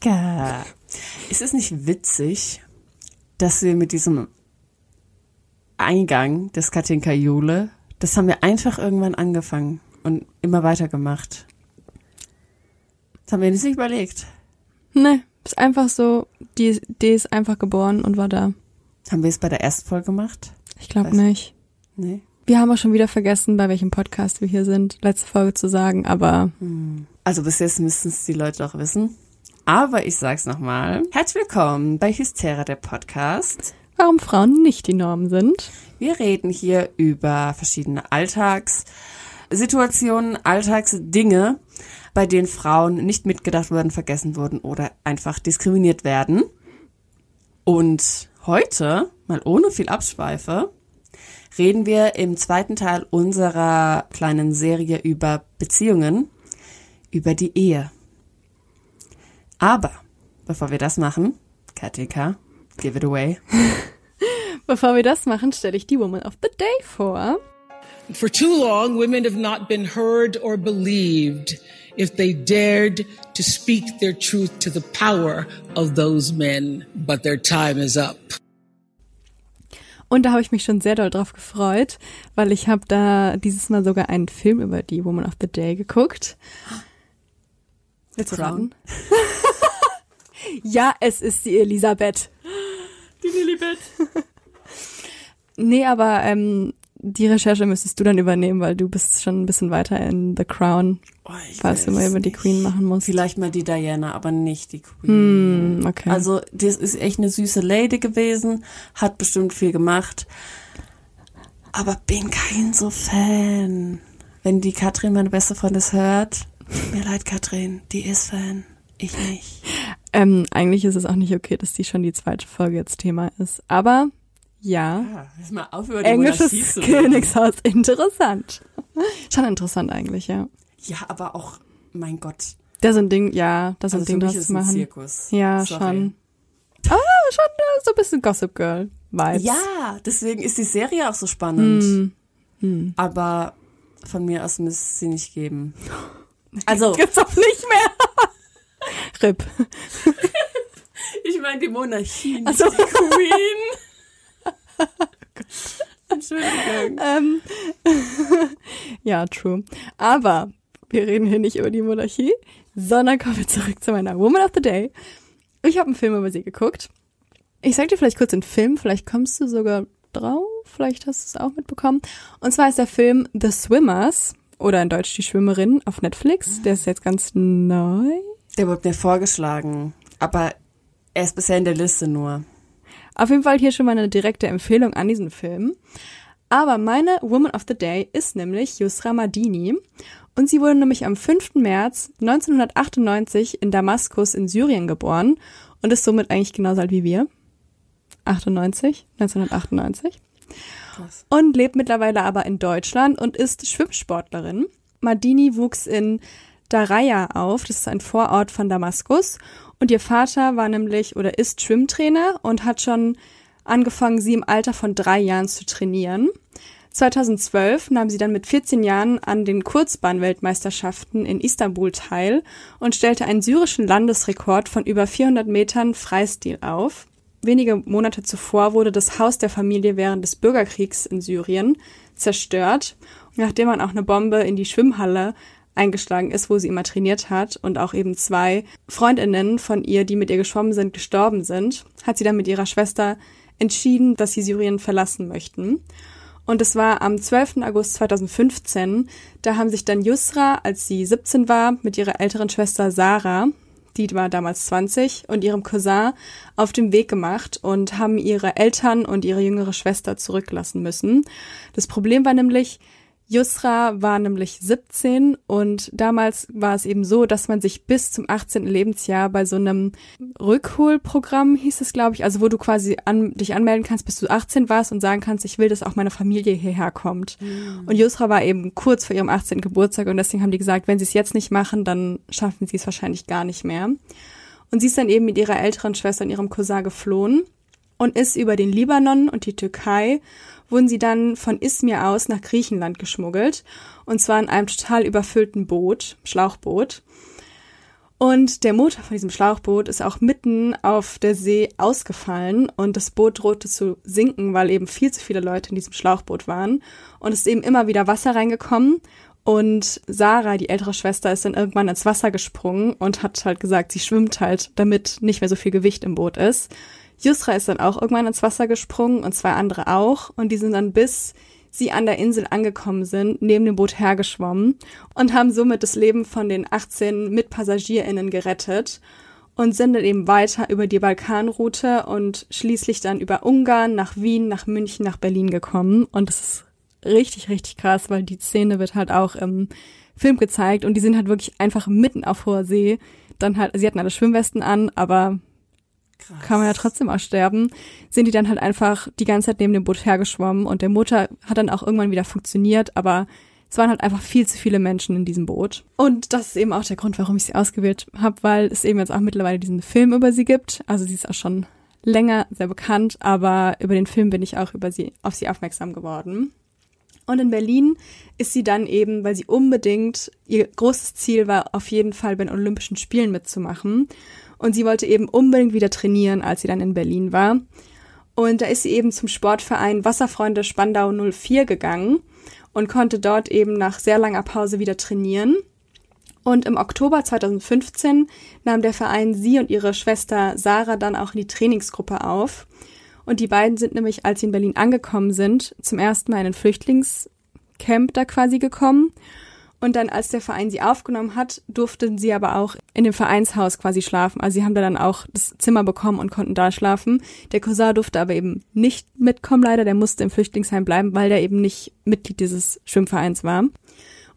Katinka. Ist es nicht witzig, dass wir mit diesem Eingang des Katinka Jule, das haben wir einfach irgendwann angefangen und immer weitergemacht. Das haben wir uns nicht überlegt. Ne, ist einfach so, die Idee ist einfach geboren und war da. Haben wir es bei der ersten Folge gemacht? Ich glaube nicht. Nee. Wir haben auch schon wieder vergessen, bei welchem Podcast wir hier sind, letzte Folge zu sagen, aber Also bis jetzt müssten es die Leute auch wissen. Aber ich sag's nochmal. Herzlich willkommen bei Hystera, der Podcast. warum Frauen nicht die Norm sind. Wir reden hier über verschiedene Alltagssituationen, Alltagsdinge, bei denen Frauen nicht mitgedacht wurden, vergessen wurden oder einfach diskriminiert werden. Und heute, mal ohne viel Abschweife, reden wir im zweiten Teil unserer kleinen Serie über Beziehungen, über die Ehe. Aber bevor wir das machen, Katika, give it away. Bevor wir das machen, stelle ich die Woman of the Day vor. For too long, women have not been heard or believed if they dared to speak their truth to the power of those men, but their time is up. Und da habe ich mich schon sehr doll drauf gefreut, weil ich habe da dieses Mal sogar einen Film über die Woman of the Day geguckt. Willst du Crown? raten? ja, es ist die Elisabeth. Die Lilibet. Nee, aber ähm, die Recherche müsstest du dann übernehmen, weil du bist schon ein bisschen weiter in The Crown, Oh, falls du mal über die. Queen machen musst. Vielleicht mal die Diana, aber nicht die Queen. Hm, okay. Also, das ist echt eine süße Lady gewesen, hat bestimmt viel gemacht. Aber bin kein so Fan. Wenn die Katrin, meine beste Freundin, das hört, tut mir leid, Katrin, die ist Fan. Ich nicht. ähm, eigentlich ist es auch nicht okay, dass die schon die zweite Folge jetzt Thema ist. Aber ja, Ja, lass mal auf über die englisches. Königshaus, interessant. Schon interessant eigentlich, ja. Ja, aber auch, mein Gott. Da so ein Ding, ja, da so ein Also für Ding ist zu ein machen. Zirkus. Ja, Sorry. schon. Ah, schon so ein bisschen Gossip Girl Vibes. Ja, deswegen ist die Serie auch so spannend. Hm. Aber von mir aus müsste es sie nicht geben. Also, Gibt's auch nicht mehr. RIP. ich meine die Monarchie, nicht Also- die Queen. Entschuldigung. Ähm, ja, true. Aber wir reden hier nicht über die Monarchie, sondern kommen wir zurück zu meiner Woman of the Day. Ich habe einen Film über sie geguckt. Ich sag dir vielleicht kurz den Film, vielleicht kommst du sogar drauf, vielleicht hast du es auch mitbekommen. Und zwar ist der Film The Swimmers oder in Deutsch Die Schwimmerin auf Netflix. Der ist jetzt ganz neu. Der wurde mir vorgeschlagen, aber er ist bisher in der Liste nur. Auf jeden Fall hier schon mal eine direkte Empfehlung an diesen Film. Aber meine Woman of the Day ist nämlich Yusra Madini. Und sie wurde nämlich am 5. März 1998 in Damaskus in Syrien geboren und ist somit eigentlich genauso alt wie wir. 98, 1998. Und lebt mittlerweile aber in Deutschland und ist Schwimmsportlerin. Madini wuchs in Daraya auf, das ist ein Vorort von Damaskus. Und ihr Vater war nämlich oder ist Schwimmtrainer und hat schon angefangen, sie im Alter von drei Jahren zu trainieren. 2012 nahm sie dann mit 14 Jahren an den Kurzbahnweltmeisterschaften in Istanbul teil und stellte einen syrischen Landesrekord von über 400 Metern Freistil auf. Wenige Monate zuvor wurde das Haus der Familie während des Bürgerkriegs in Syrien zerstört. Nachdem man auch eine Bombe in die Schwimmhalle eingeschlagen ist, wo sie immer trainiert hat und auch eben zwei Freundinnen von ihr, die mit ihr geschwommen sind, gestorben sind, hat sie dann mit ihrer Schwester entschieden, dass sie Syrien verlassen möchten. Und es war am 12. August 2015, da haben sich dann Yusra, als sie 17 war, mit ihrer älteren Schwester Sarah, die war damals 20, und ihrem Cousin auf den Weg gemacht und haben ihre Eltern und ihre jüngere Schwester zurücklassen müssen. Das Problem war nämlich, Yusra war nämlich 17 und damals war es eben so, dass man sich bis zum 18. Lebensjahr bei so einem Rückholprogramm hieß es, glaube ich, also wo du quasi an, dich anmelden kannst, bis du 18 warst und sagen kannst, ich will, dass auch meine Familie hierher kommt. Mhm. Und Yusra war eben kurz vor ihrem 18. Geburtstag und deswegen haben die gesagt, wenn sie es jetzt nicht machen, dann schaffen sie es wahrscheinlich gar nicht mehr. Und sie ist dann eben mit ihrer älteren Schwester und ihrem Cousin geflohen und ist über den Libanon und die Türkei wurden sie dann von Izmir aus nach Griechenland geschmuggelt. Und zwar in einem total überfüllten Boot, Schlauchboot. Und der Motor von diesem Schlauchboot ist auch mitten auf der See ausgefallen und das Boot drohte zu sinken, weil eben viel zu viele Leute in diesem Schlauchboot waren. Und es ist eben immer wieder Wasser reingekommen. Und Sarah, die ältere Schwester, ist dann irgendwann ins Wasser gesprungen und hat halt gesagt, sie schwimmt halt, damit nicht mehr so viel Gewicht im Boot ist. Yusra ist dann auch irgendwann ins Wasser gesprungen und zwei andere auch. Und die sind dann bis sie an der Insel angekommen sind, neben dem Boot hergeschwommen und haben somit das Leben von den 18 MitpassagierInnen gerettet und sind dann eben weiter über die Balkanroute und schließlich dann über Ungarn, nach Wien, nach München, nach Berlin gekommen. Und das ist richtig, richtig krass, weil die Szene wird halt auch im Film gezeigt und die sind halt wirklich einfach mitten auf hoher See. Dann halt, sie hatten alle Schwimmwesten an, aber Krass. kann man ja trotzdem auch sterben, sind die dann halt einfach die ganze Zeit neben dem Boot hergeschwommen und der Motor hat dann auch irgendwann wieder funktioniert, aber es waren halt einfach viel zu viele Menschen in diesem Boot. Und das ist eben auch der Grund, warum ich sie ausgewählt habe, weil es eben jetzt auch mittlerweile diesen Film über sie gibt. Also sie ist auch schon länger sehr bekannt, aber über den Film bin ich auch über sie, auf sie aufmerksam geworden. Und in Berlin ist sie dann eben, weil sie unbedingt, ihr großes Ziel war, auf jeden Fall bei den Olympischen Spielen mitzumachen. Und sie wollte eben unbedingt wieder trainieren, als sie dann in Berlin war. Und da ist sie eben zum Sportverein Wasserfreunde Spandau 04 gegangen und konnte dort eben nach sehr langer Pause wieder trainieren. Und im Oktober 2015 nahm der Verein sie und ihre Schwester Sarah dann auch in die Trainingsgruppe auf. Und die beiden sind nämlich, als sie in Berlin angekommen sind, zum ersten Mal in ein Flüchtlingscamp da quasi gekommen und dann, als der Verein sie aufgenommen hat, durften sie aber auch in dem Vereinshaus quasi schlafen. Also sie haben da dann auch das Zimmer bekommen und konnten da schlafen. Der Cousin durfte aber eben nicht mitkommen, leider. Der musste im Flüchtlingsheim bleiben, weil der eben nicht Mitglied dieses Schwimmvereins war.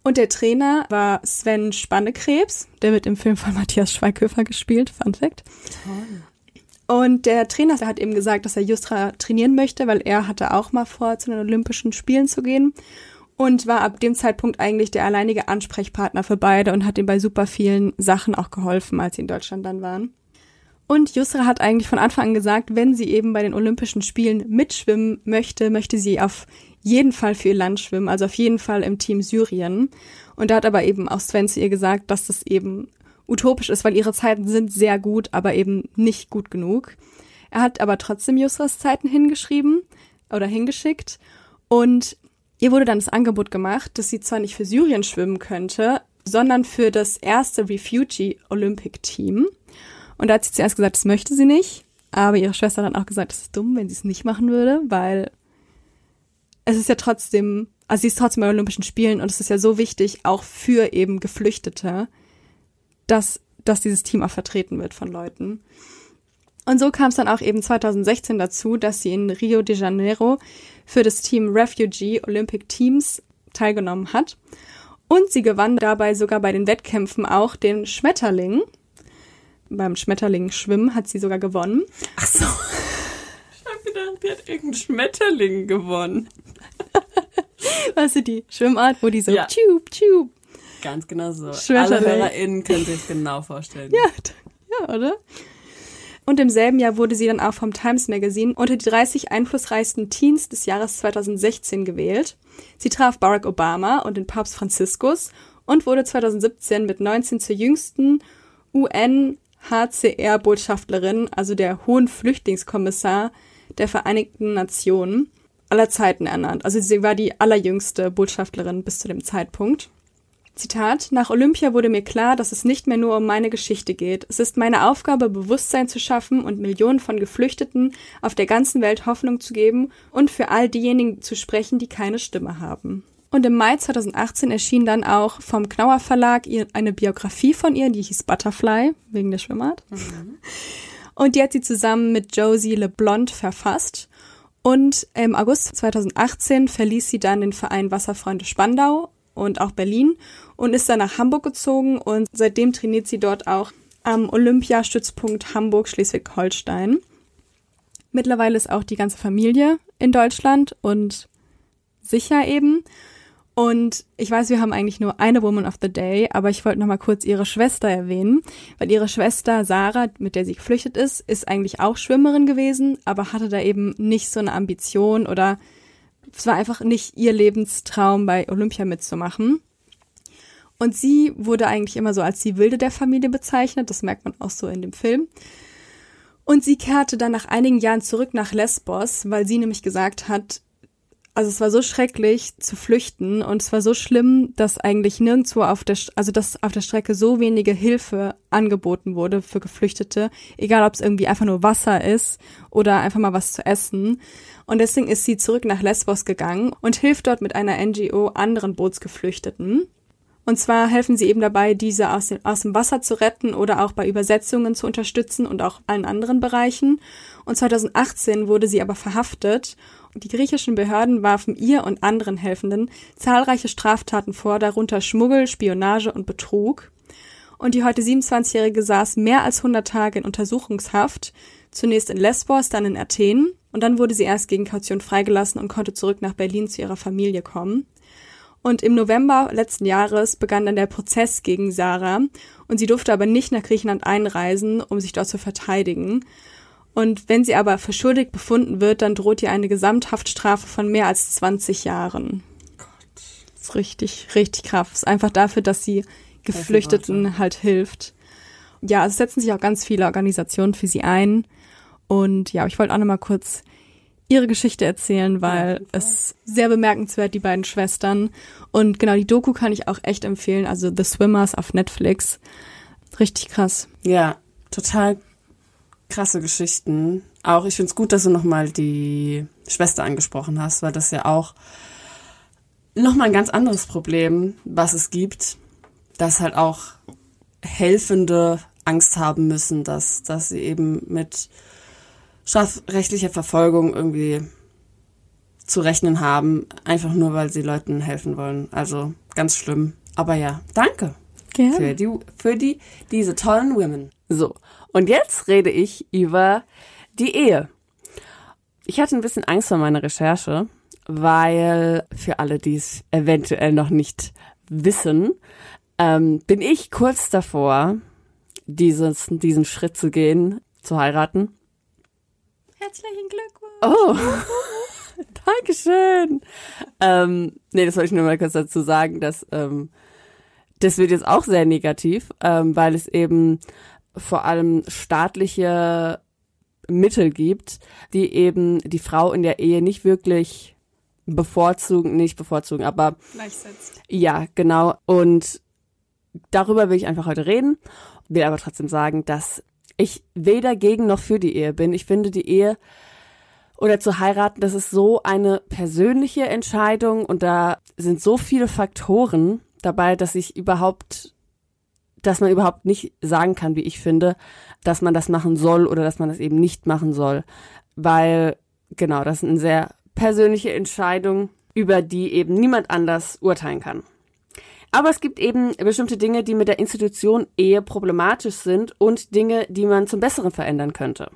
Und der Trainer war Sven Spannekrebs, der wird im Film von Matthias Schweighöfer gespielt. Fun Fact. Toll. Und der Trainer hat eben gesagt, dass er Justra trainieren möchte, weil er hatte auch mal vor, zu den Olympischen Spielen zu gehen und war ab dem Zeitpunkt eigentlich der alleinige Ansprechpartner für beide und hat ihm bei super vielen Sachen auch geholfen, als sie in Deutschland dann waren. Und Yusra hat eigentlich von Anfang an gesagt, wenn sie eben bei den Olympischen Spielen mitschwimmen möchte, möchte sie auf jeden Fall für ihr Land schwimmen, also auf jeden Fall im Team Syrien. Und da hat aber eben auch Sven zu ihr gesagt, dass das eben utopisch ist, weil ihre Zeiten sind sehr gut, aber eben nicht gut genug. Er hat aber trotzdem Yusras Zeiten hingeschrieben oder hingeschickt und Ihr wurde dann das Angebot gemacht, dass sie zwar nicht für Syrien schwimmen könnte, sondern für das erste Refugee Olympic Team. Und da hat sie zuerst gesagt, das möchte sie nicht. Aber ihre Schwester hat dann auch gesagt, das ist dumm, wenn sie es nicht machen würde, weil es ist ja trotzdem, also sie ist trotzdem bei Olympischen Spielen und es ist ja so wichtig, auch für eben Geflüchtete, dass, dass dieses Team auch vertreten wird von Leuten. Und so kam es dann auch eben 2016 dazu, dass sie in Rio de Janeiro für das Team Refugee Olympic Teams teilgenommen hat. Und sie gewann dabei sogar bei den Wettkämpfen auch den Schmetterling. Beim Schmetterling-Schwimmen hat sie sogar gewonnen. Ach so. Ich hab gedacht, die hat irgendeinen Schmetterling gewonnen. weißt du, die Schwimmart, wo die so ja. tube, tube. Ganz genau so. Alle HörerInnen können sich genau vorstellen. Ja, ja, oder? Und im selben Jahr wurde sie dann auch vom Times Magazine unter die 30 einflussreichsten Teens des Jahres 2016 gewählt. Sie traf Barack Obama und den Papst Franziskus und wurde 2017 mit 19 zur jüngsten UNHCR-Botschafterin, also der Hohen Flüchtlingskommissar der Vereinigten Nationen, aller Zeiten ernannt. Also sie war die allerjüngste Botschafterin bis zu dem Zeitpunkt. Zitat, nach Olympia wurde mir klar, dass es nicht mehr nur um meine Geschichte geht. Es ist meine Aufgabe, Bewusstsein zu schaffen und Millionen von Geflüchteten auf der ganzen Welt Hoffnung zu geben und für all diejenigen zu sprechen, die keine Stimme haben. Und im Mai 2018 erschien dann auch vom Knauer Verlag eine Biografie von ihr, die hieß Butterfly, wegen der Schwimmart. Mhm. Und die hat sie zusammen mit Josie LeBlond verfasst. Und im August 2018 verließ sie dann den Verein Wasserfreunde Spandau und auch Berlin und ist dann nach Hamburg gezogen und seitdem trainiert sie dort auch am Olympiastützpunkt Hamburg-Schleswig-Holstein. Mittlerweile ist auch die ganze Familie in Deutschland und sicher eben. Und ich weiß, wir haben eigentlich nur eine Woman of the Day, aber ich wollte noch mal kurz ihre Schwester erwähnen, weil ihre Schwester Sarah, mit der sie geflüchtet ist, ist eigentlich auch Schwimmerin gewesen, aber hatte da eben nicht so eine Ambition oder es war einfach nicht ihr Lebenstraum, bei Olympia mitzumachen. Und sie wurde eigentlich immer so als die Wilde der Familie bezeichnet, das merkt man auch so in dem Film. Und sie kehrte dann nach einigen Jahren zurück nach Lesbos, weil sie nämlich gesagt hat, also es war so schrecklich zu flüchten und es war so schlimm, dass eigentlich nirgendwo auf der, also dass auf der Strecke so wenige Hilfe angeboten wurde für Geflüchtete, egal ob es irgendwie einfach nur Wasser ist oder einfach mal was zu essen. Und deswegen ist sie zurück nach Lesbos gegangen und hilft dort mit einer NGO anderen Bootsgeflüchteten. Und zwar helfen sie eben dabei, diese aus dem, aus dem Wasser zu retten oder auch bei Übersetzungen zu unterstützen und auch allen anderen Bereichen. Und 2018 wurde sie aber verhaftet die griechischen Behörden warfen ihr und anderen Helfenden zahlreiche Straftaten vor, darunter Schmuggel, Spionage und Betrug. Und die heute 27-Jährige saß mehr als 100 Tage in Untersuchungshaft, zunächst in Lesbos, dann in Athen. Und dann wurde sie erst gegen Kaution freigelassen und konnte zurück nach Berlin zu ihrer Familie kommen. Und im November letzten Jahres begann dann der Prozess gegen Sarah und sie durfte aber nicht nach Griechenland einreisen, um sich dort zu verteidigen. Und wenn sie aber für schuldig befunden wird, dann droht ihr eine Gesamthaftstrafe von mehr als 20 Jahren. Gott. Das ist richtig, richtig krass. Das ist einfach dafür, dass sie Geflüchteten halt hilft. Ja, es setzen sich auch ganz viele Organisationen für sie ein. Und ja, ich wollte auch noch mal kurz ihre Geschichte erzählen, weil es sehr bemerkenswert, die beiden Schwestern. Und genau, die Doku kann ich auch echt empfehlen. Also The Swimmers auf Netflix. Richtig krass. Ja, total krasse Geschichten. Auch ich finde es gut, dass du nochmal die Schwester angesprochen hast, weil das ja auch nochmal ein ganz anderes Problem, was es gibt, dass halt auch Helfende Angst haben müssen, dass, dass sie eben mit strafrechtlicher Verfolgung irgendwie zu rechnen haben, einfach nur weil sie Leuten helfen wollen. Also ganz schlimm. Aber ja, danke. Gerne. Für die, für die, diese tollen Women. So. Und jetzt rede ich über die Ehe. Ich hatte ein bisschen Angst vor meiner Recherche, weil für alle, die es eventuell noch nicht wissen, ähm, bin ich kurz davor, dieses, diesen Schritt zu gehen, zu heiraten. Herzlichen Glückwunsch. Oh, Dankeschön. Ähm, nee, das wollte ich nur mal kurz dazu sagen, dass ähm, das wird jetzt auch sehr negativ, ähm, weil es eben vor allem staatliche Mittel gibt, die eben die Frau in der Ehe nicht wirklich bevorzugen, nicht bevorzugen, aber gleichsetzt. Ja, genau. Und darüber will ich einfach heute reden, will aber trotzdem sagen, dass ich weder gegen noch für die Ehe bin. Ich finde die Ehe oder zu heiraten, das ist so eine persönliche Entscheidung und da sind so viele Faktoren dabei, dass ich überhaupt dass man überhaupt nicht sagen kann, wie ich finde, dass man das machen soll oder dass man das eben nicht machen soll. Weil, genau, das ist eine sehr persönliche Entscheidung, über die eben niemand anders urteilen kann. Aber es gibt eben bestimmte Dinge, die mit der Institution Ehe problematisch sind und Dinge, die man zum Besseren verändern könnte.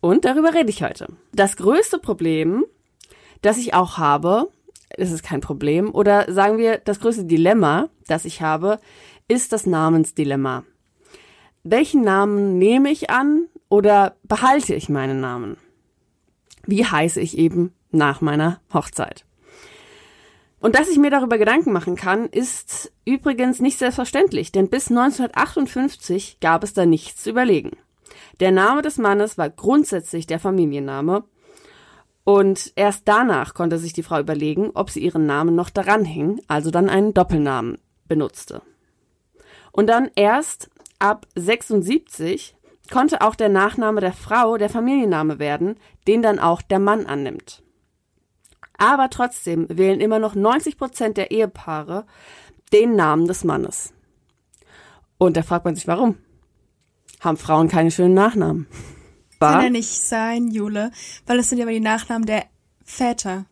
Und darüber rede ich heute. Das größte Problem, das ich auch habe, das ist kein Problem, oder sagen wir, das größte Dilemma, das ich habe, ist das Namensdilemma. Welchen Namen nehme ich an oder behalte ich meinen Namen? Wie heiße ich eben nach meiner Hochzeit? Und dass ich mir darüber Gedanken machen kann, ist übrigens nicht selbstverständlich, denn bis 1958 gab es da nichts zu überlegen. Der Name des Mannes war grundsätzlich der Familienname und erst danach konnte sich die Frau überlegen, ob sie ihren Namen noch daran hing, also dann einen Doppelnamen benutzte. Und dann erst ab 76 konnte auch der Nachname der Frau der Familienname werden, den dann auch der Mann annimmt. Aber trotzdem wählen immer noch 90 Prozent der Ehepaare den Namen des Mannes. Und da fragt man sich, warum? Haben Frauen keine schönen Nachnamen? unfassbar. Kann ja nicht sein, Jule, weil das sind ja aber die Nachnamen der Väter.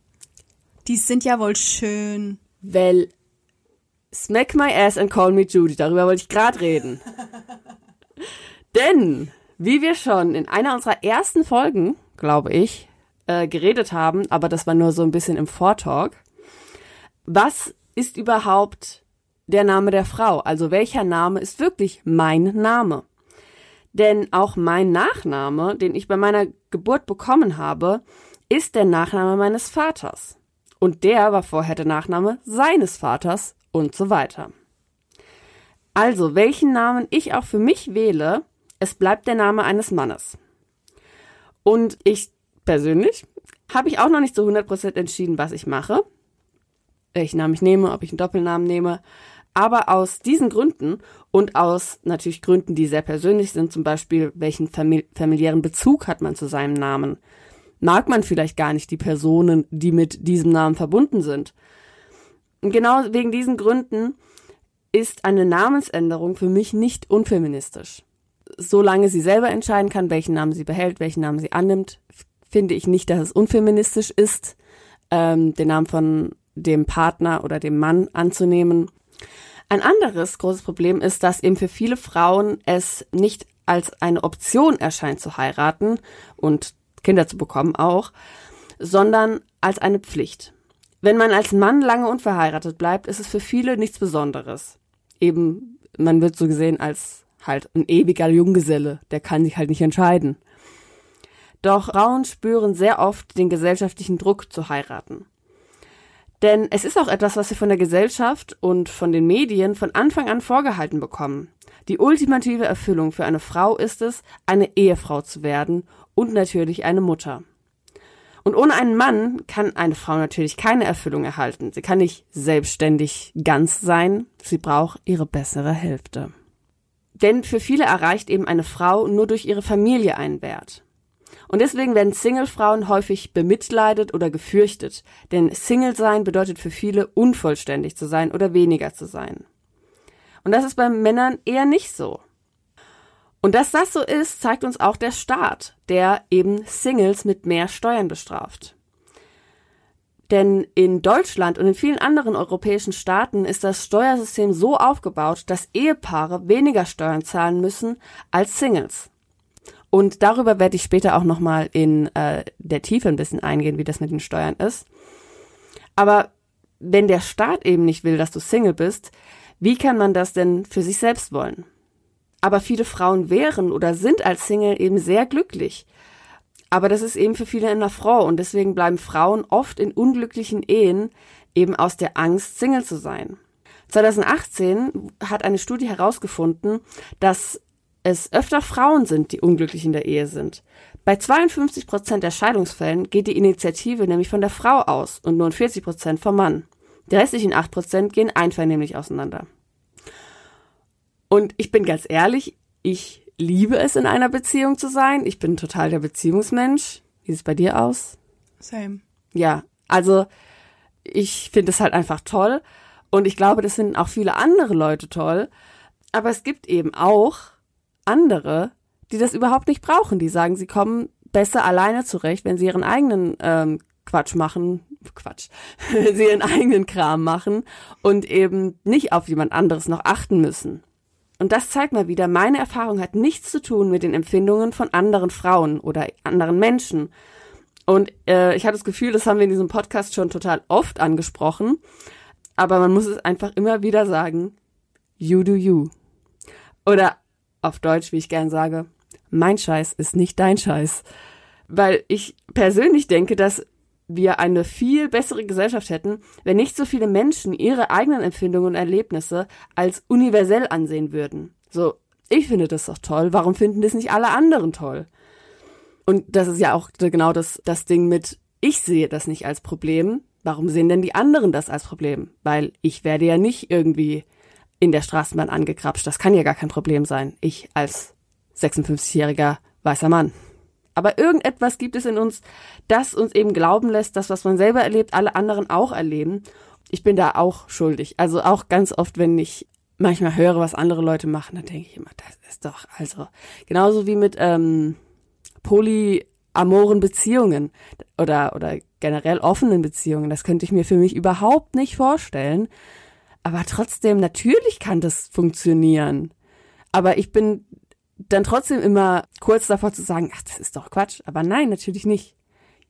Die sind ja wohl schön. Well, smack my ass and call me Judy. Darüber wollte ich gerade reden. Denn, wie wir schon in einer unserer ersten Folgen, glaube ich, äh, geredet haben, aber das war nur so ein bisschen im Vortalk, was ist überhaupt der Name der Frau? Also welcher Name ist wirklich mein Name? Denn auch mein Nachname, den ich bei meiner Geburt bekommen habe, ist der Nachname meines Vaters. Und der war vorher der Nachname seines Vaters und so weiter. Also, welchen Namen ich auch für mich wähle, es bleibt der Name eines Mannes. Und ich persönlich habe ich auch noch nicht zu 100% entschieden, was ich mache, welchen Namen ich nehme, ob ich einen Doppelnamen nehme. Aber aus diesen Gründen und aus natürlich Gründen, die sehr persönlich sind, zum Beispiel welchen famili familiären Bezug hat man zu seinem Namen, mag man vielleicht gar nicht die Personen, die mit diesem Namen verbunden sind. Und genau wegen diesen Gründen ist eine Namensänderung für mich nicht unfeministisch. Solange sie selber entscheiden kann, welchen Namen sie behält, welchen Namen sie annimmt, finde ich nicht, dass es unfeministisch ist, ähm, den Namen von dem Partner oder dem Mann anzunehmen. Ein anderes großes Problem ist, dass eben für viele Frauen es nicht als eine Option erscheint zu heiraten und Kinder zu bekommen auch, sondern als eine Pflicht. Wenn man als Mann lange unverheiratet bleibt, ist es für viele nichts Besonderes. Eben, man wird so gesehen als halt ein ewiger Junggeselle, der kann sich halt nicht entscheiden. Doch Frauen spüren sehr oft den gesellschaftlichen Druck zu heiraten. Denn es ist auch etwas, was wir von der Gesellschaft und von den Medien von Anfang an vorgehalten bekommen. Die ultimative Erfüllung für eine Frau ist es, eine Ehefrau zu werden und natürlich eine Mutter. Und ohne einen Mann kann eine Frau natürlich keine Erfüllung erhalten. Sie kann nicht selbstständig ganz sein, sie braucht ihre bessere Hälfte. Denn für viele erreicht eben eine Frau nur durch ihre Familie einen Wert. Und deswegen werden Single-Frauen häufig bemitleidet oder gefürchtet, denn Single sein bedeutet für viele unvollständig zu sein oder weniger zu sein. Und das ist bei Männern eher nicht so. Und dass das so ist, zeigt uns auch der Staat, der eben Singles mit mehr Steuern bestraft. Denn in Deutschland und in vielen anderen europäischen Staaten ist das Steuersystem so aufgebaut, dass Ehepaare weniger Steuern zahlen müssen als Singles. Und darüber werde ich später auch nochmal in äh, der Tiefe ein bisschen eingehen, wie das mit den Steuern ist. Aber wenn der Staat eben nicht will, dass du Single bist, wie kann man das denn für sich selbst wollen? Aber viele Frauen wären oder sind als Single eben sehr glücklich. Aber das ist eben für viele ein Affront und deswegen bleiben Frauen oft in unglücklichen Ehen eben aus der Angst, Single zu sein. 2018 hat eine Studie herausgefunden, dass es öfter Frauen sind, die unglücklich in der Ehe sind. Bei 52 Prozent der Scheidungsfällen geht die Initiative nämlich von der Frau aus und nur 40 Prozent vom Mann. Die restlichen 8 Prozent gehen einvernehmlich auseinander. Und ich bin ganz ehrlich, ich liebe es, in einer Beziehung zu sein. Ich bin total der Beziehungsmensch. Wie sieht es bei dir aus? Same. Ja, also ich finde es halt einfach toll. Und ich glaube, das finden auch viele andere Leute toll. Aber es gibt eben auch andere, die das überhaupt nicht brauchen. Die sagen, sie kommen besser alleine zurecht, wenn sie ihren eigenen ähm, Quatsch machen, Quatsch, wenn sie ihren eigenen Kram machen und eben nicht auf jemand anderes noch achten müssen. Und das zeigt mal wieder, meine Erfahrung hat nichts zu tun mit den Empfindungen von anderen Frauen oder anderen Menschen. Und äh, ich habe das Gefühl, das haben wir in diesem Podcast schon total oft angesprochen. Aber man muss es einfach immer wieder sagen, you do you. Oder auf Deutsch, wie ich gern sage, mein Scheiß ist nicht dein Scheiß. Weil ich persönlich denke, dass wir eine viel bessere Gesellschaft hätten, wenn nicht so viele Menschen ihre eigenen Empfindungen und Erlebnisse als universell ansehen würden. So, ich finde das doch toll, warum finden das nicht alle anderen toll? Und das ist ja auch genau das, das Ding mit, ich sehe das nicht als Problem, warum sehen denn die anderen das als Problem? Weil ich werde ja nicht irgendwie in der Straßenbahn angekrapscht, das kann ja gar kein Problem sein. Ich als 56-jähriger weißer Mann. Aber irgendetwas gibt es in uns, das uns eben glauben lässt, dass was man selber erlebt, alle anderen auch erleben. Ich bin da auch schuldig. Also auch ganz oft, wenn ich manchmal höre, was andere Leute machen, dann denke ich immer, das ist doch also genauso wie mit ähm, polyamoren Beziehungen oder, oder generell offenen Beziehungen. Das könnte ich mir für mich überhaupt nicht vorstellen. Aber trotzdem, natürlich kann das funktionieren. Aber ich bin dann trotzdem immer kurz davor zu sagen, ach, das ist doch Quatsch. Aber nein, natürlich nicht.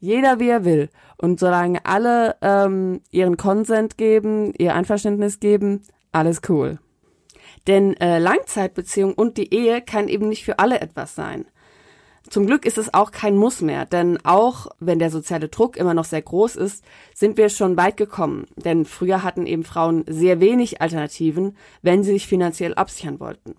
Jeder wie er will. Und solange alle ähm, ihren Konsent geben, ihr Einverständnis geben, alles cool. Denn äh, Langzeitbeziehung und die Ehe kann eben nicht für alle etwas sein. Zum Glück ist es auch kein Muss mehr, denn auch wenn der soziale Druck immer noch sehr groß ist, sind wir schon weit gekommen. Denn früher hatten eben Frauen sehr wenig Alternativen, wenn sie sich finanziell absichern wollten.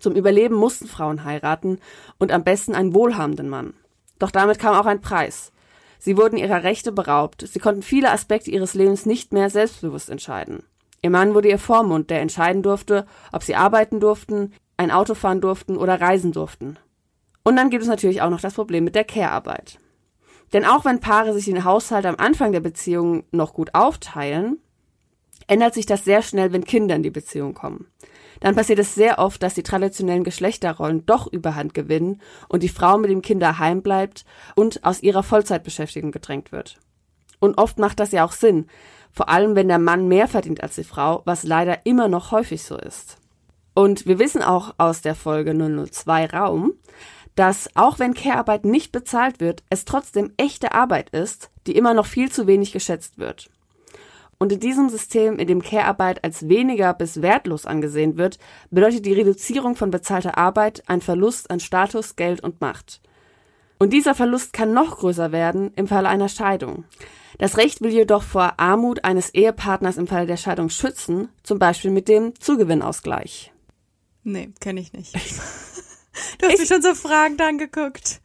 Zum Überleben mussten Frauen heiraten und am besten einen wohlhabenden Mann. Doch damit kam auch ein Preis. Sie wurden ihrer Rechte beraubt. Sie konnten viele Aspekte ihres Lebens nicht mehr selbstbewusst entscheiden. Ihr Mann wurde ihr Vormund, der entscheiden durfte, ob sie arbeiten durften, ein Auto fahren durften oder reisen durften. Und dann gibt es natürlich auch noch das Problem mit der Care-Arbeit. Denn auch wenn Paare sich den Haushalt am Anfang der Beziehung noch gut aufteilen, ändert sich das sehr schnell, wenn Kinder in die Beziehung kommen. Dann passiert es sehr oft, dass die traditionellen Geschlechterrollen doch überhand gewinnen und die Frau mit dem Kind daheim bleibt und aus ihrer Vollzeitbeschäftigung gedrängt wird. Und oft macht das ja auch Sinn, vor allem wenn der Mann mehr verdient als die Frau, was leider immer noch häufig so ist. Und wir wissen auch aus der Folge 002 Raum, dass auch wenn Care-Arbeit nicht bezahlt wird, es trotzdem echte Arbeit ist, die immer noch viel zu wenig geschätzt wird. Und in diesem System, in dem Care-Arbeit als weniger bis wertlos angesehen wird, bedeutet die Reduzierung von bezahlter Arbeit ein Verlust an Status, Geld und Macht. Und dieser Verlust kann noch größer werden im Falle einer Scheidung. Das Recht will jedoch vor Armut eines Ehepartners im Falle der Scheidung schützen, zum Beispiel mit dem Zugewinnausgleich. Nee, kenne ich nicht. Du hast ich, mich schon so fragend angeguckt.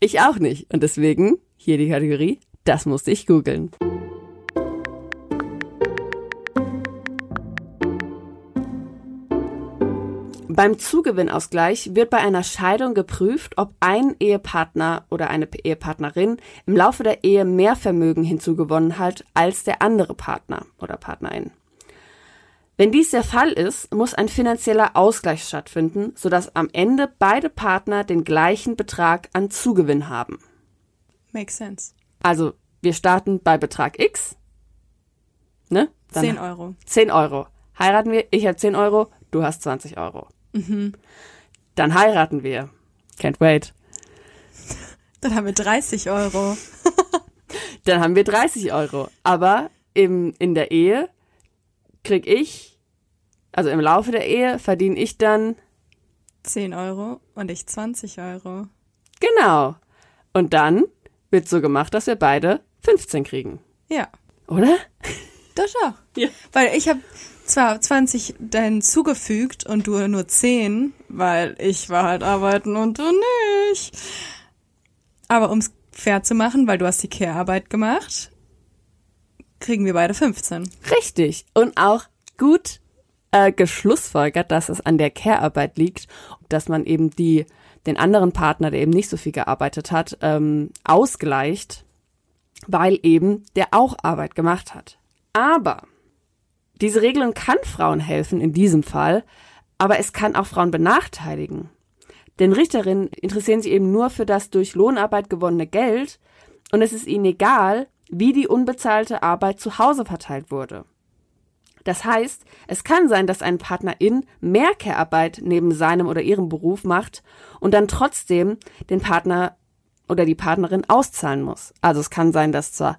Ich auch nicht. Und deswegen hier die Kategorie, das musste ich googeln. Beim Zugewinnausgleich wird bei einer Scheidung geprüft, ob ein Ehepartner oder eine Ehepartnerin im Laufe der Ehe mehr Vermögen hinzugewonnen hat als der andere Partner oder Partnerin. Wenn dies der Fall ist, muss ein finanzieller Ausgleich stattfinden, sodass am Ende beide Partner den gleichen Betrag an Zugewinn haben. Makes sense. Also, wir starten bei Betrag X. Ne? Dann 10 Euro. 10 Euro. Heiraten wir, ich habe 10 Euro, du hast 20 Euro. Mhm. Dann heiraten wir. Can't wait. Dann haben wir 30 Euro. Dann haben wir 30 Euro. Aber im, in der Ehe krieg ich, also im Laufe der Ehe, verdiene ich dann 10 Euro und ich 20 Euro. Genau. Und dann wird so gemacht, dass wir beide 15 kriegen. Ja. Oder? Das auch. Ja. Weil ich habe zwar 20 dann zugefügt und du nur 10, weil ich war halt arbeiten und du nicht. Aber um es fair zu machen, weil du hast die Care-Arbeit gemacht, kriegen wir beide 15. Richtig. Und auch gut äh, geschlussfolgert, dass es an der Care-Arbeit liegt, dass man eben die, den anderen Partner, der eben nicht so viel gearbeitet hat, ähm, ausgleicht, weil eben der auch Arbeit gemacht hat. Aber diese Regelung kann Frauen helfen in diesem Fall, aber es kann auch Frauen benachteiligen. Denn Richterinnen interessieren sich eben nur für das durch Lohnarbeit gewonnene Geld und es ist ihnen egal, wie die unbezahlte Arbeit zu Hause verteilt wurde. Das heißt, es kann sein, dass ein Partnerin mehr Care-Arbeit neben seinem oder ihrem Beruf macht und dann trotzdem den Partner oder die Partnerin auszahlen muss. Also es kann sein, dass zwar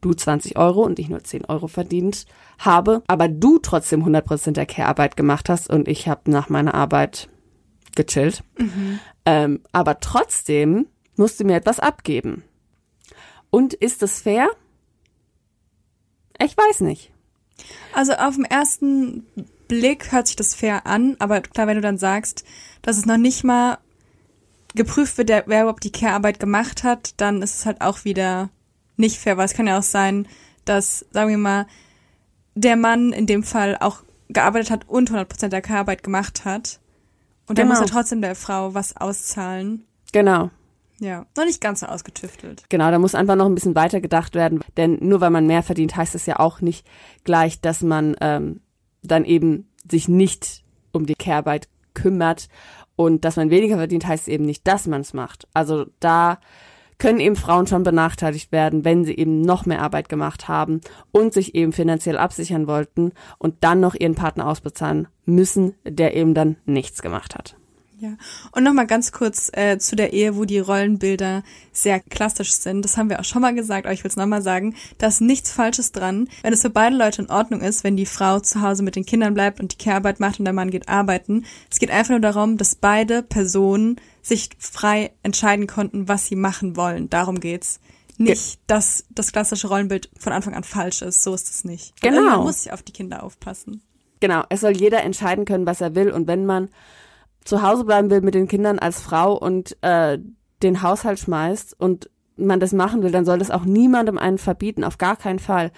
du 20 Euro und ich nur 10 Euro verdient habe, aber du trotzdem 100% der Care-Arbeit gemacht hast und ich habe nach meiner Arbeit gechillt. Mhm. Ähm, aber trotzdem musst du mir etwas abgeben. Und ist es fair? Ich weiß nicht. Also auf den ersten Blick hört sich das fair an, aber klar, wenn du dann sagst, dass es noch nicht mal geprüft wird, wer überhaupt die Care-Arbeit gemacht hat, dann ist es halt auch wieder nicht fair, weil es kann ja auch sein, dass, sagen wir mal, der Mann in dem Fall auch gearbeitet hat und 100% der Care-Arbeit gemacht hat. Und dann genau. muss er trotzdem der Frau was auszahlen. Genau. Ja, noch nicht ganz so ausgetüftelt. Genau, da muss einfach noch ein bisschen weiter gedacht werden, denn nur weil man mehr verdient, heißt es ja auch nicht gleich, dass man ähm, dann eben sich nicht um die Care-Arbeit kümmert Und dass man weniger verdient, heißt eben nicht, dass man es macht. Also da können eben Frauen schon benachteiligt werden, wenn sie eben noch mehr Arbeit gemacht haben und sich eben finanziell absichern wollten und dann noch ihren Partner ausbezahlen müssen, der eben dann nichts gemacht hat. Ja. Und nochmal ganz kurz äh, zu der Ehe, wo die Rollenbilder sehr klassisch sind. Das haben wir auch schon mal gesagt, aber ich will es nochmal sagen. Da ist nichts Falsches dran. Wenn es für beide Leute in Ordnung ist, wenn die Frau zu Hause mit den Kindern bleibt und die Care-Arbeit macht und der Mann geht arbeiten. Es geht einfach nur darum, dass beide Personen sich frei entscheiden konnten, was sie machen wollen. Darum geht's. Nicht, dass das klassische Rollenbild von Anfang an falsch ist. So ist es nicht. Genau. irgendwann muss ich auf die Kinder aufpassen. Genau, es soll jeder entscheiden können, was er will. Und wenn man zu Hause bleiben will mit den Kindern als Frau und äh, den Haushalt schmeißt und man das machen will, dann soll das auch niemandem einen verbieten, auf gar keinen Fall.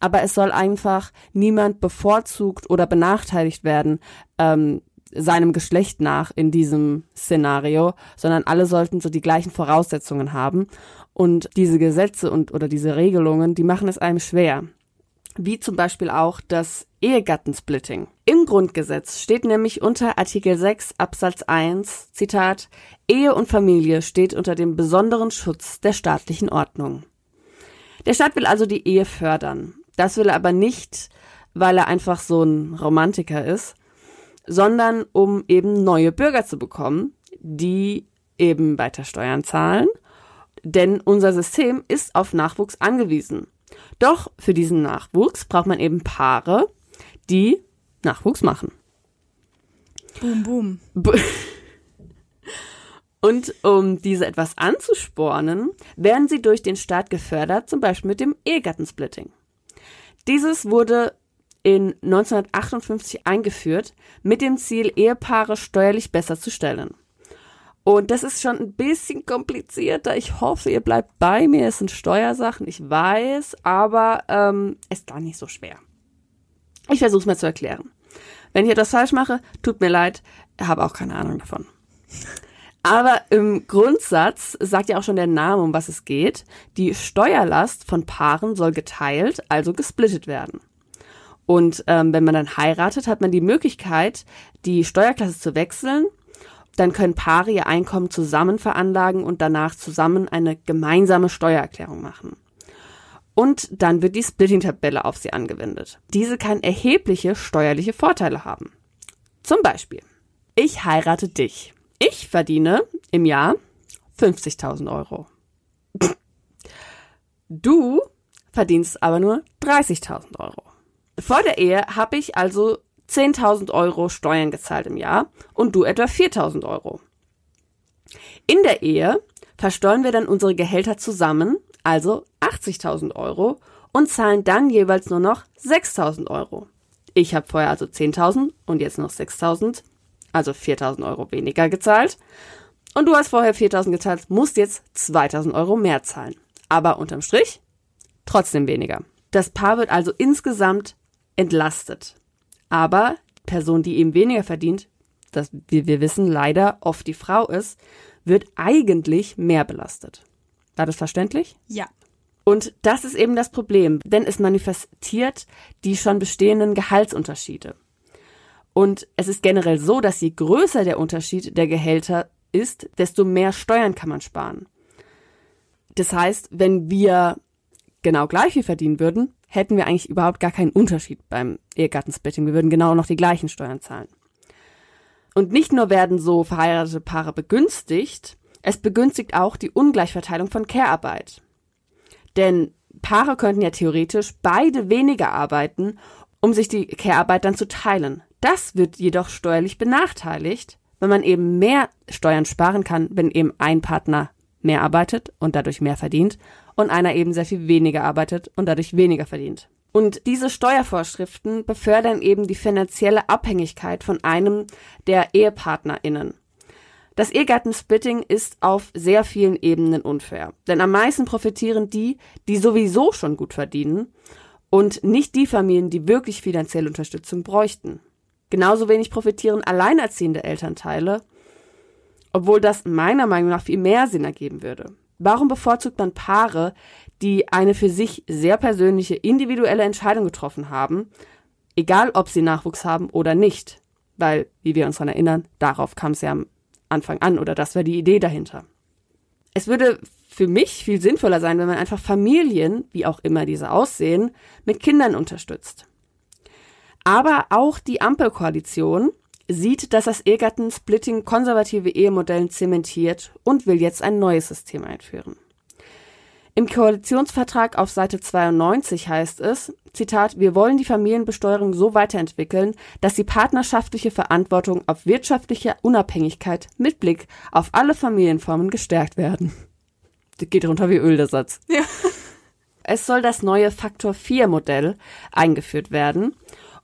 Aber es soll einfach niemand bevorzugt oder benachteiligt werden, ähm, seinem Geschlecht nach in diesem Szenario, sondern alle sollten so die gleichen Voraussetzungen haben. Und diese Gesetze und oder diese Regelungen, die machen es einem schwer wie zum Beispiel auch das Ehegattensplitting. Im Grundgesetz steht nämlich unter Artikel 6 Absatz 1, Zitat, Ehe und Familie steht unter dem besonderen Schutz der staatlichen Ordnung. Der Staat will also die Ehe fördern. Das will er aber nicht, weil er einfach so ein Romantiker ist, sondern um eben neue Bürger zu bekommen, die eben weiter Steuern zahlen. Denn unser System ist auf Nachwuchs angewiesen. Doch für diesen Nachwuchs braucht man eben Paare, die Nachwuchs machen. Boom, boom. B- Und um diese etwas anzuspornen, werden sie durch den Staat gefördert, zum Beispiel mit dem Ehegattensplitting. Dieses wurde in 1958 eingeführt, mit dem Ziel, Ehepaare steuerlich besser zu stellen. Und das ist schon ein bisschen komplizierter. Ich hoffe, ihr bleibt bei mir. Es sind Steuersachen, ich weiß, aber ähm, ist gar nicht so schwer. Ich versuche es mal zu erklären. Wenn ich etwas falsch mache, tut mir leid, habe auch keine Ahnung davon. Aber im Grundsatz sagt ja auch schon der Name, um was es geht. Die Steuerlast von Paaren soll geteilt, also gesplittet werden. Und ähm, wenn man dann heiratet, hat man die Möglichkeit, die Steuerklasse zu wechseln. Dann können Paare ihr Einkommen zusammen veranlagen und danach zusammen eine gemeinsame Steuererklärung machen. Und dann wird die Splitting-Tabelle auf sie angewendet. Diese kann erhebliche steuerliche Vorteile haben. Zum Beispiel, ich heirate dich. Ich verdiene im Jahr 50.000 Euro. Du verdienst aber nur 30.000 Euro. Vor der Ehe habe ich also 10.000 Euro Steuern gezahlt im Jahr und du etwa 4.000 Euro. In der Ehe versteuern wir dann unsere Gehälter zusammen, also 80.000 Euro, und zahlen dann jeweils nur noch 6.000 Euro. Ich habe vorher also 10.000 und jetzt noch 6.000, also 4.000 Euro weniger gezahlt. Und du hast vorher 4.000 gezahlt, musst jetzt 2.000 Euro mehr zahlen. Aber unterm Strich trotzdem weniger. Das Paar wird also insgesamt entlastet. Aber die Person, die eben weniger verdient, das, wie wir wissen, leider oft die Frau ist, wird eigentlich mehr belastet. War das verständlich? Ja. Und das ist eben das Problem, denn es manifestiert die schon bestehenden Gehaltsunterschiede. Und es ist generell so, dass je größer der Unterschied der Gehälter ist, desto mehr Steuern kann man sparen. Das heißt, wenn wir genau gleich viel verdienen würden, hätten wir eigentlich überhaupt gar keinen Unterschied beim Ehegattensplitting. Wir würden genau noch die gleichen Steuern zahlen. Und nicht nur werden so verheiratete Paare begünstigt, es begünstigt auch die Ungleichverteilung von Care-Arbeit. Denn Paare könnten ja theoretisch beide weniger arbeiten, um sich die Care-Arbeit dann zu teilen. Das wird jedoch steuerlich benachteiligt, wenn man eben mehr Steuern sparen kann, wenn eben ein Partner mehr arbeitet und dadurch mehr verdient und einer eben sehr viel weniger arbeitet und dadurch weniger verdient. Und diese Steuervorschriften befördern eben die finanzielle Abhängigkeit von einem der EhepartnerInnen. Das Ehegattensplitting ist auf sehr vielen Ebenen unfair. Denn am meisten profitieren die, die sowieso schon gut verdienen und nicht die Familien, die wirklich finanzielle Unterstützung bräuchten. Genauso wenig profitieren alleinerziehende Elternteile, obwohl das meiner Meinung nach viel mehr Sinn ergeben würde. Warum bevorzugt man Paare, die eine für sich sehr persönliche, individuelle Entscheidung getroffen haben, egal ob sie Nachwuchs haben oder nicht? Weil, wie wir uns daran erinnern, darauf kam es ja am Anfang an oder das wäre die Idee dahinter. Es würde für mich viel sinnvoller sein, wenn man einfach Familien, wie auch immer diese aussehen, mit Kindern unterstützt. Aber auch die Ampelkoalition sieht, dass das Ehegattensplitting konservative Ehemodellen zementiert und will jetzt ein neues System einführen. Im Koalitionsvertrag auf Seite 92 heißt es, Zitat, wir wollen die Familienbesteuerung so weiterentwickeln, dass die partnerschaftliche Verantwortung auf wirtschaftliche Unabhängigkeit mit Blick auf alle Familienformen gestärkt werden. Das geht runter wie Öl, der Satz. Ja. Es soll das neue Faktor 4 Modell eingeführt werden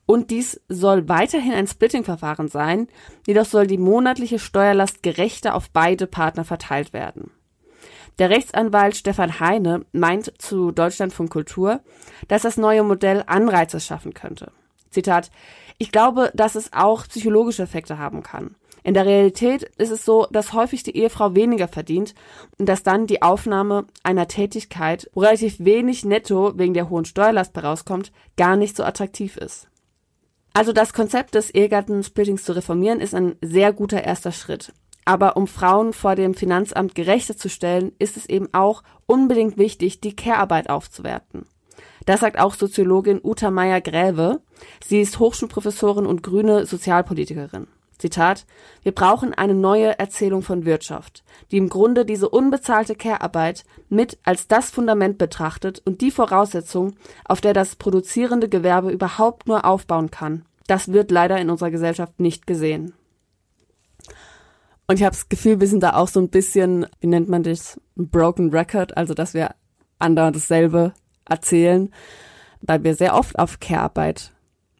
und dies soll weiterhin ein Splitting-Verfahren sein, jedoch soll die monatliche Steuerlast gerechter auf beide Partner verteilt werden. Der Rechtsanwalt Stefan Heine meint zu Deutschlandfunk Kultur, dass das neue Modell Anreize schaffen könnte. Zitat, ich glaube, dass es auch psychologische Effekte haben kann. In der Realität ist es so, dass häufig die Ehefrau weniger verdient und dass dann die Aufnahme einer Tätigkeit, wo relativ wenig netto wegen der hohen Steuerlast herauskommt, gar nicht so attraktiv ist. Also das Konzept des Ehegattensplittings zu reformieren ist ein sehr guter erster Schritt. Aber um Frauen vor dem Finanzamt gerechter zu stellen, ist es eben auch unbedingt wichtig, die Care-Arbeit aufzuwerten. Das sagt auch Soziologin Uta Meyer-Gräve. Sie ist Hochschulprofessorin und grüne Sozialpolitikerin. Zitat, wir brauchen eine neue Erzählung von Wirtschaft, die im Grunde diese unbezahlte Care-Arbeit mit als das Fundament betrachtet und die Voraussetzung, auf der das produzierende Gewerbe überhaupt nur aufbauen kann. Das wird leider in unserer Gesellschaft nicht gesehen. Und ich habe das Gefühl, wir sind da auch so ein bisschen, wie nennt man das, broken record, also dass wir andauernd dasselbe erzählen, weil wir sehr oft auf Care-Arbeit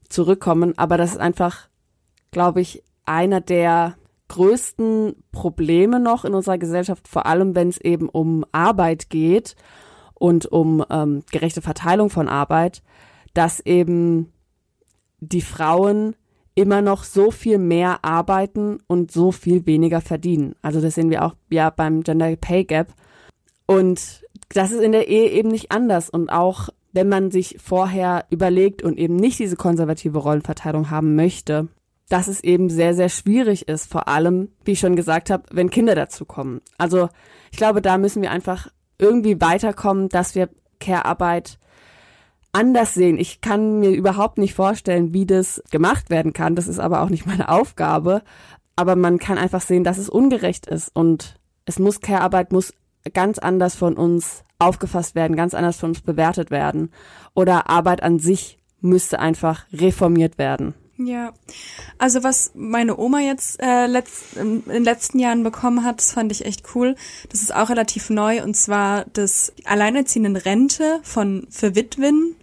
zurückkommen. Aber das ist einfach, glaube ich, einer der größten Probleme noch in unserer Gesellschaft, vor allem wenn es eben um Arbeit geht und um ähm, gerechte Verteilung von Arbeit, dass eben die Frauen immer noch so viel mehr arbeiten und so viel weniger verdienen. Also das sehen wir auch ja beim Gender Pay Gap. Und das ist in der Ehe eben nicht anders. Und auch wenn man sich vorher überlegt und eben nicht diese konservative Rollenverteilung haben möchte, dass es eben sehr, sehr schwierig ist, vor allem, wie ich schon gesagt habe, wenn Kinder dazu kommen. Also ich glaube, da müssen wir einfach irgendwie weiterkommen, dass wir Care-Arbeit anders sehen. Ich kann mir überhaupt nicht vorstellen, wie das gemacht werden kann. Das ist aber auch nicht meine Aufgabe. Aber man kann einfach sehen, dass es ungerecht ist und es muss Care-Arbeit muss ganz anders von uns aufgefasst werden, ganz anders von uns bewertet werden. Oder Arbeit an sich müsste einfach reformiert werden. Ja, also was meine Oma jetzt äh, letzt, in den letzten Jahren bekommen hat, das fand ich echt cool. Das ist auch relativ neu und zwar das alleinerziehenden Rente von für Witwen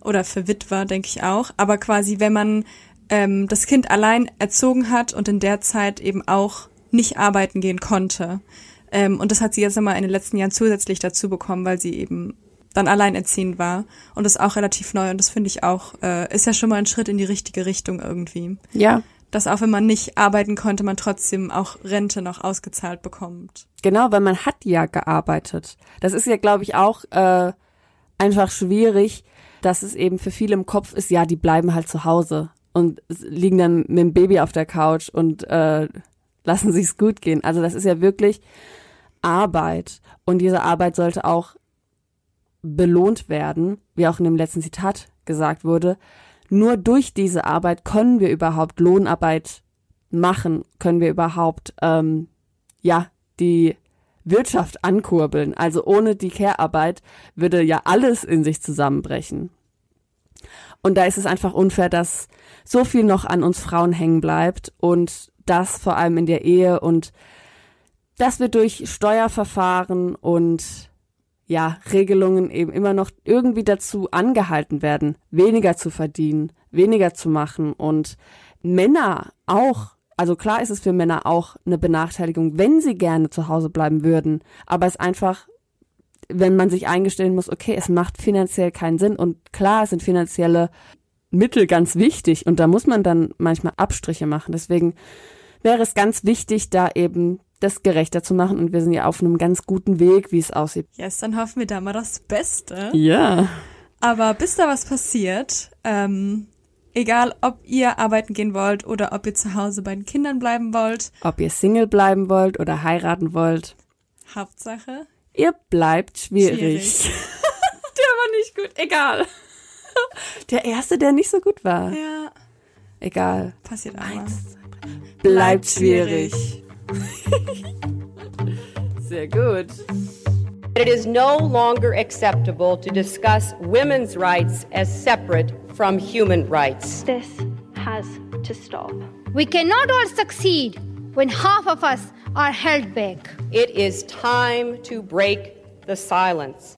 oder für Witwer, denke ich auch. Aber quasi, wenn man ähm, das Kind allein erzogen hat und in der Zeit eben auch nicht arbeiten gehen konnte. Ähm, und das hat sie jetzt nochmal in den letzten Jahren zusätzlich dazu bekommen, weil sie eben dann alleinerziehend war. Und das ist auch relativ neu und das finde ich auch, äh, ist ja schon mal ein Schritt in die richtige Richtung irgendwie. Ja. Dass auch wenn man nicht arbeiten konnte, man trotzdem auch Rente noch ausgezahlt bekommt. Genau, weil man hat ja gearbeitet. Das ist ja, glaube ich, auch äh, einfach schwierig, dass es eben für viele im Kopf ist, ja, die bleiben halt zu Hause und liegen dann mit dem Baby auf der Couch und äh, lassen sich's gut gehen. Also das ist ja wirklich Arbeit und diese Arbeit sollte auch belohnt werden, wie auch in dem letzten Zitat gesagt wurde. Nur durch diese Arbeit können wir überhaupt Lohnarbeit machen, können wir überhaupt ähm, ja die Wirtschaft ankurbeln. Also ohne die Care-Arbeit würde ja alles in sich zusammenbrechen. Und da ist es einfach unfair, dass so viel noch an uns Frauen hängen bleibt und das vor allem in der Ehe und dass wir durch Steuerverfahren und ja, Regelungen eben immer noch irgendwie dazu angehalten werden, weniger zu verdienen, weniger zu machen und Männer auch. Also klar ist es für Männer auch eine Benachteiligung, wenn sie gerne zu Hause bleiben würden, aber es einfach, wenn man sich eingestehen muss, okay, es macht finanziell keinen Sinn und klar sind finanzielle Mittel ganz wichtig und da muss man dann manchmal Abstriche machen. Deswegen wäre es ganz wichtig, da eben das gerechter zu machen. Und wir sind ja auf einem ganz guten Weg, wie es aussieht. Yes, dann hoffen wir da mal das Beste. Ja. Aber bis da was passiert, ähm, Egal, ob ihr arbeiten gehen wollt oder ob ihr zu Hause bei den Kindern bleiben wollt. Ob ihr Single bleiben wollt oder heiraten wollt, Hauptsache, ihr bleibt schwierig. Schwierig. der war nicht gut, egal. Der erste, der nicht so gut war. ja, Egal. passiert einmal. Bleibt schwierig. Sehr gut. It is no longer acceptable to discuss women's rights as separate from human rights. This has to stop. We cannot all succeed when half of us are held back. It is time to break the silence.